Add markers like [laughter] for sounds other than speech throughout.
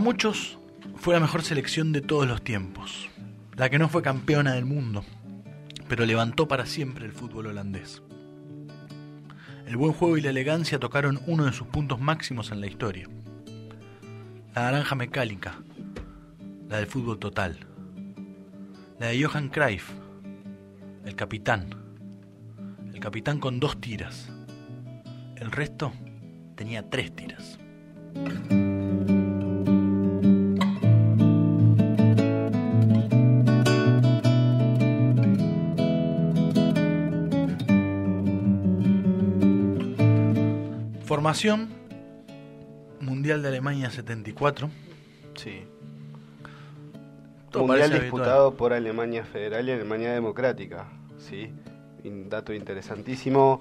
Para muchos fue la mejor selección de todos los tiempos, la que no fue campeona del mundo, pero levantó para siempre el fútbol holandés. El buen juego y la elegancia tocaron uno de sus puntos máximos en la historia. La naranja mecánica, la del fútbol total. La de Johan Cruyff, el capitán. El capitán con dos tiras. El resto tenía tres tiras. Formación Mundial de Alemania 74. Sí. Todo Mundial disputado por Alemania Federal y Alemania Democrática. Sí. Un dato interesantísimo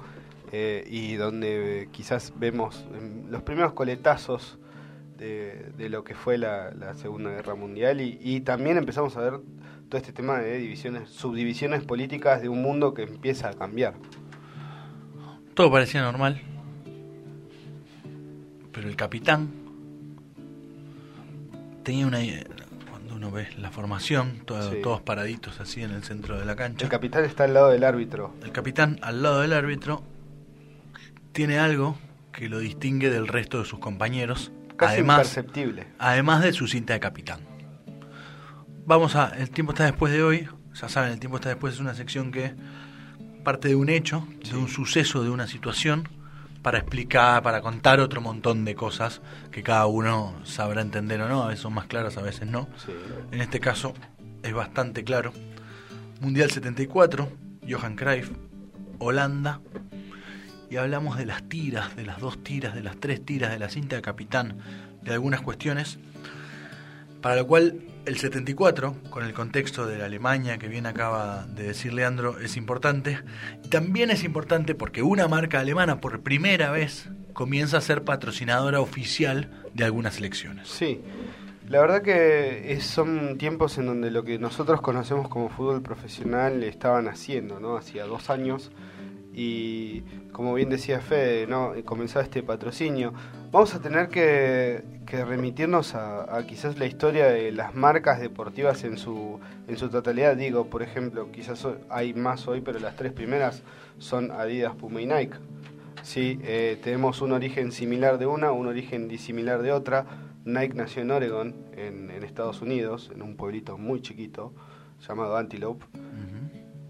eh, y donde eh, quizás vemos em, los primeros coletazos de, de lo que fue la, la Segunda Guerra Mundial y, y también empezamos a ver todo este tema de divisiones, subdivisiones políticas de un mundo que empieza a cambiar. Todo parecía normal. Pero el capitán tenía una... Cuando uno ve la formación, todo- Sí. todos paraditos así en el centro de la cancha. El capitán está al lado del árbitro. El capitán, al lado del árbitro, tiene algo que lo distingue del resto de sus compañeros, Casi además, imperceptible. además de su cinta de capitán. Vamos a, el tiempo está después de hoy, ya saben, el tiempo está después es una sección que parte de un hecho, de un suceso, de una situación, para explicar, para contar otro montón de cosas que cada uno sabrá entender o no, a veces son más claras, a veces no. Sí. En este caso es bastante claro. Mundial 74, Johan Cruyff, Holanda. Y hablamos de las tiras, de las dos tiras, de las tres tiras, de la cinta de capitán, de algunas cuestiones. Para lo cual el 74, con el contexto de la Alemania que bien acaba de decir Leandro, es importante. También es importante porque una marca alemana por primera vez comienza a ser patrocinadora oficial de algunas elecciones. Sí, la verdad que es- son tiempos en donde lo que nosotros conocemos como fútbol profesional estaban haciendo, ¿no? Hacía dos años y como bien decía Fede, ¿no? Comenzaba este patrocinio. Vamos a tener que, que remitirnos a, a quizás la historia de las marcas deportivas en su, en su totalidad. Digo, por ejemplo, quizás hay más hoy, pero las tres primeras son Adidas, Puma y Nike. Sí, eh, tenemos un origen similar de una, un origen disimilar de otra. Nike nació en Oregon, en, en Estados Unidos, en un pueblito muy chiquito llamado Antelope.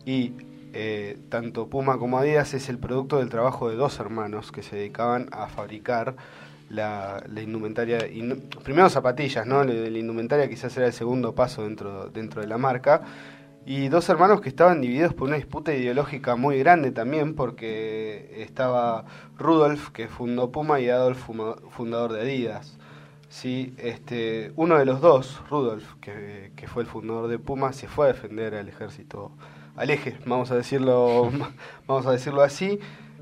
Y eh, tanto Puma como Adidas es el producto del trabajo de dos hermanos que se dedicaban a fabricar la, indumentaria. inu- primero zapatillas, ¿no? La indumentaria quizás era el segundo paso dentro, dentro de la marca. Y dos hermanos que estaban divididos por una disputa ideológica muy grande también, porque estaba Rudolf, que fundó Puma, y Adolf, fundador de Adidas. Sí, este, uno de los dos, Rudolf, que, que fue el fundador de Puma, se fue a defender al ejército, al eje, vamos a decirlo, [laughs] vamos a decirlo así,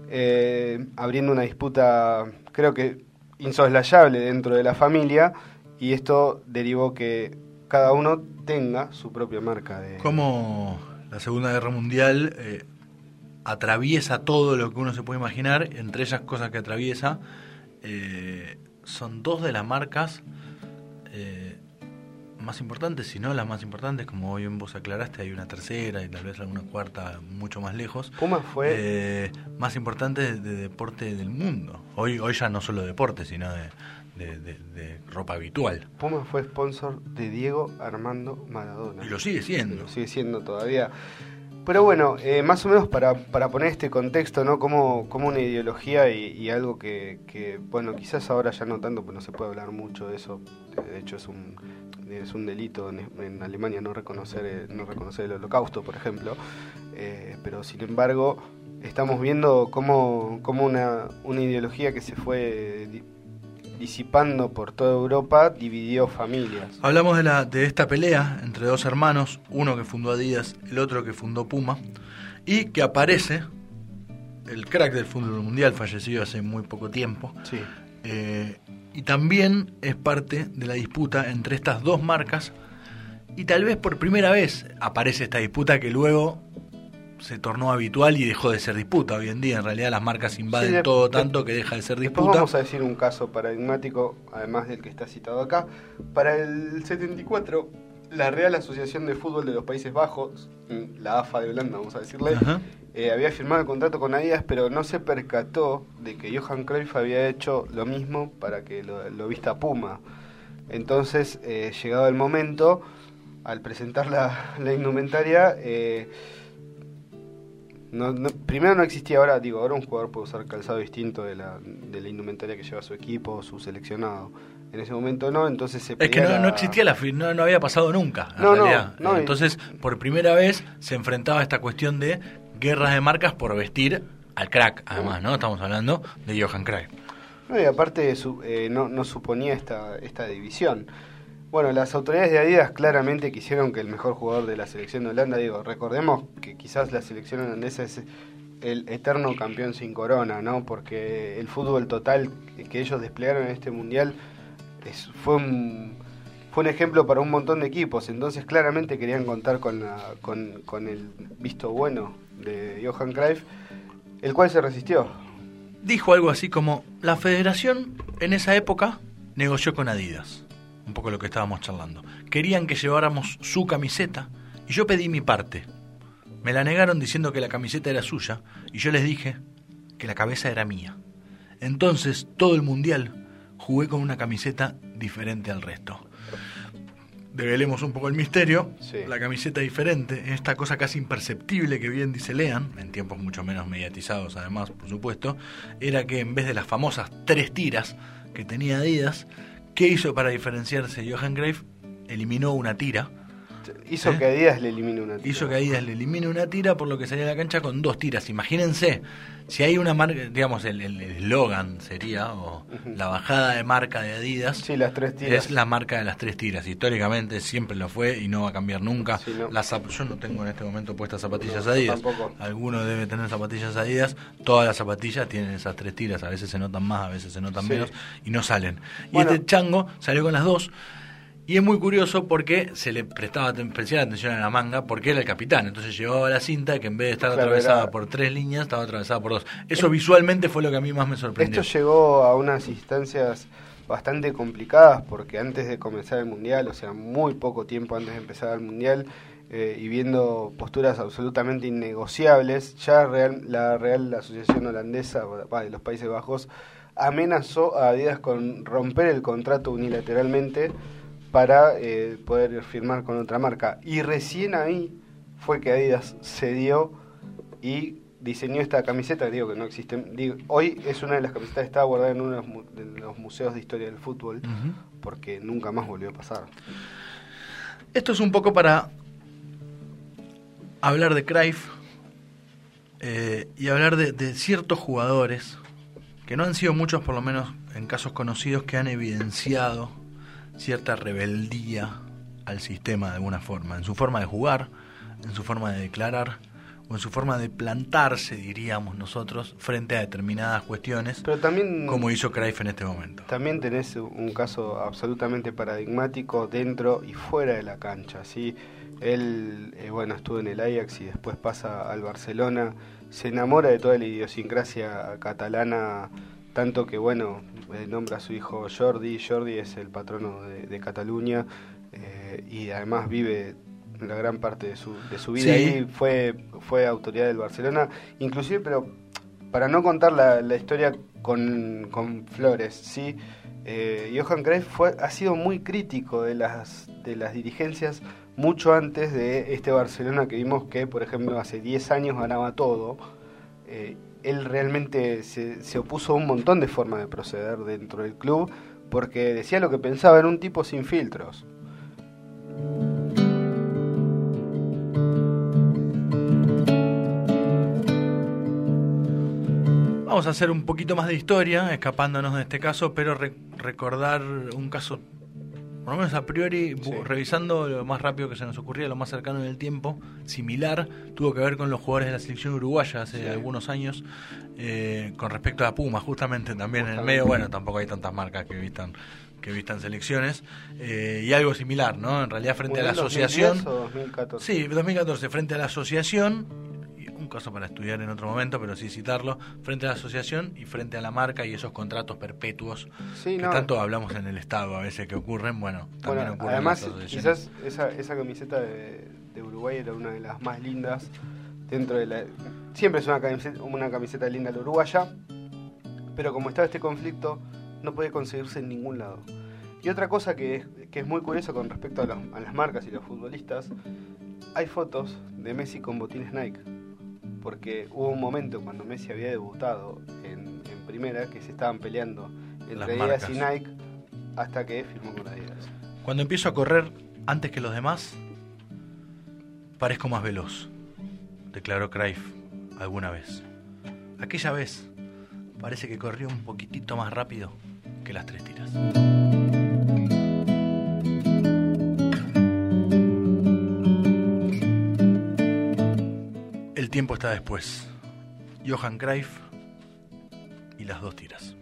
eh, abriendo una disputa, creo que insoslayable dentro de la familia, y esto derivó que cada uno tenga su propia marca de... Cómo la Segunda Guerra Mundial eh, atraviesa todo lo que uno se puede imaginar, entre ellas cosas que atraviesa, eh, son dos de las marcas eh, más importantes, si no las más importantes, como hoy vos aclaraste, hay una tercera y tal vez alguna cuarta mucho más lejos. Puma fue... eh, más importantes de, deporte del mundo. Hoy, hoy ya no solo deporte, sino de, de- ropa habitual. Puma fue sponsor de Diego Armando Maradona. Y lo sigue siendo. Lo sigue siendo todavía. Pero bueno, eh, más o menos para, para poner este contexto, ¿no? Como, como una ideología y, y algo que, que, bueno, quizás ahora ya no tanto, pues no se puede hablar mucho de eso. De hecho, es un, es un delito en, en Alemania no reconocer, eh, no reconocer el holocausto, por ejemplo. Eh, pero sin embargo, estamos viendo cómo, cómo una, una ideología que se fue di- disipando por toda Europa dividió familias. Hablamos de, la, de esta pelea entre dos hermanos, uno que fundó Adidas, el otro que fundó Puma, y que aparece el crack del fútbol mundial, fallecido hace muy poco tiempo, Sí. Eh, y también es parte de la disputa entre estas dos marcas, y tal vez por primera vez aparece esta disputa que luego se tornó habitual y dejó de ser disputa. Hoy en día, en realidad, las marcas invaden todo tanto que deja de ser disputa. vamos a decir un caso paradigmático, además del que está citado acá. Para el 74, la Real Asociación de Fútbol de los Países Bajos, la AFA de Holanda, vamos a decirle, eh, había firmado el contrato con Adidas, pero no se percató de que Johan Cruyff había hecho lo mismo para que lo, vista Puma. Entonces, eh, llegado el momento, al presentar la, [laughs] la indumentaria, eh, no, primero no existía ahora, digo, ahora un jugador puede usar calzado distinto de la, de la indumentaria que lleva su equipo, su seleccionado. En ese momento no, entonces se Es que no, existía la no, no había pasado nunca, en realidad. entonces, por primera vez se enfrentaba a esta cuestión de guerras de marcas por vestir al crack, además, ¿no? Estamos hablando de Johan Cruyff. No, y aparte eh, no, no suponía esta, esta división. Bueno, las autoridades de Adidas claramente quisieron que el mejor jugador de la selección de Holanda, digo, recordemos que quizás la selección holandesa es el eterno campeón sin corona, ¿no? Porque el fútbol total que ellos desplegaron en este mundial es, fue un fue un ejemplo para un montón de equipos, entonces claramente querían contar con, el visto bueno de Johan Cruyff, el cual se resistió. Dijo algo así como, la federación en esa época negoció con Adidas un poco lo que estábamos charlando. Querían que lleváramos su camiseta y yo pedí mi parte. Me la negaron diciendo que la camiseta era suya y yo les dije que la cabeza era mía. Entonces, todo el mundial jugué con una camiseta diferente al resto. Develemos un poco el misterio. La camiseta diferente, esta cosa casi imperceptible que bien dice Lean, en tiempos mucho menos mediatizados además, por supuesto, era que en vez de las famosas tres tiras que tenía Adidas, ¿Qué hizo para diferenciarse? Johan Greif eliminó una tira. Hizo ¿Eh? que Adidas le elimine una tira. Hizo que Adidas le elimine una tira, por lo que salía a la cancha con dos tiras. Imagínense, si hay una marca, digamos, el eslogan sería, o la bajada de marca de Adidas. Sí, las tres tiras. Es la marca de las tres tiras. Históricamente siempre lo fue y no va a cambiar nunca. las, yo no tengo en este momento puestas zapatillas Adidas. Alguno debe tener zapatillas Adidas. Todas las zapatillas tienen esas tres tiras. A veces se notan más, a veces se notan menos y no salen. Y este chango salió con las dos. Y es muy curioso porque se le prestaba especial atención a la manga porque era el capitán. Entonces llevaba la cinta que en vez de estar atravesada por tres líneas, estaba atravesada por dos. Eso visualmente fue lo que a mí más me sorprendió. Esto llegó a unas instancias bastante complicadas porque antes de comenzar el Mundial, o sea, muy poco tiempo antes de empezar el Mundial, eh, y viendo posturas absolutamente innegociables, ya la Real Asociación Holandesa de los Países Bajos amenazó a Adidas con romper el contrato unilateralmente para eh, poder firmar con otra marca. Y recién ahí fue que Adidas cedió y diseñó esta camiseta, digo que no existe, hoy es una de las camisetas que está guardada en uno de los museos de historia del fútbol, porque nunca más volvió a pasar. Esto es un poco para hablar de Cruyff eh, y hablar de, de ciertos jugadores, que no han sido muchos por lo menos en casos conocidos, que han evidenciado cierta rebeldía al sistema de alguna forma, en su forma de jugar, en su forma de declarar o en su forma de plantarse, diríamos nosotros, frente a determinadas cuestiones, Pero también, como hizo Cruyff en este momento. También tenés un caso absolutamente paradigmático dentro y fuera de la cancha, ¿sí? Él, eh, bueno, estuvo en el Ajax y después pasa al Barcelona, se enamora de toda la idiosincrasia catalana, tanto que, bueno, eh, nombra a su hijo Jordi, Jordi es el patrono de, Cataluña eh, y además vive la gran parte de su, de su vida ahí, fue, fue autoridad del Barcelona, inclusive, pero para no contar la, la historia con, con, flores, ¿sí? Eh, Johan Cruyff fue, ha sido muy crítico de las, de las dirigencias mucho antes de este Barcelona que vimos que, por ejemplo, hace 10 años ganaba todo. Eh, él realmente se, se, opuso a un montón de formas de proceder dentro del club porque decía lo que pensaba, era un tipo sin filtros. Vamos a hacer un poquito más de historia, escapándonos de este caso, pero recordar un caso por lo menos a priori, revisando lo más rápido que se nos ocurría, lo más cercano en el tiempo, similar, tuvo que ver con los jugadores de la selección uruguaya hace algunos años, eh, con respecto a Puma, justamente también en el medio, bueno, tampoco hay tantas marcas que vistan que vistan selecciones, eh, y algo similar, ¿no? En realidad frente a la asociación... ¿2010 o 2014? Sí, 2014, frente a la asociación un caso para estudiar en otro momento, pero sí citarlo, frente a la asociación y frente a la marca y esos contratos perpetuos que tanto hablamos en el Estado a veces que ocurren, bueno, también ocurren Además, quizás esa, esa camiseta de, Uruguay era una de las más lindas dentro de la... Siempre es una camiseta, una camiseta linda la uruguaya, pero como estaba este conflicto, no puede conseguirse en ningún lado. Y otra cosa que es, que es muy curiosa con respecto a, a las marcas y los futbolistas, hay fotos de Messi con botines Nike porque hubo un momento cuando Messi había debutado en, primera que se estaban peleando entre Adidas y Nike hasta que firmó con Adidas. Cuando empiezo a correr antes que los demás, parezco más veloz, declaró Cruyff alguna vez. Aquella vez parece que corrió un poquitito más rápido que las tres tiras. Tiempo está después. Johan Cruyff y las dos tiras.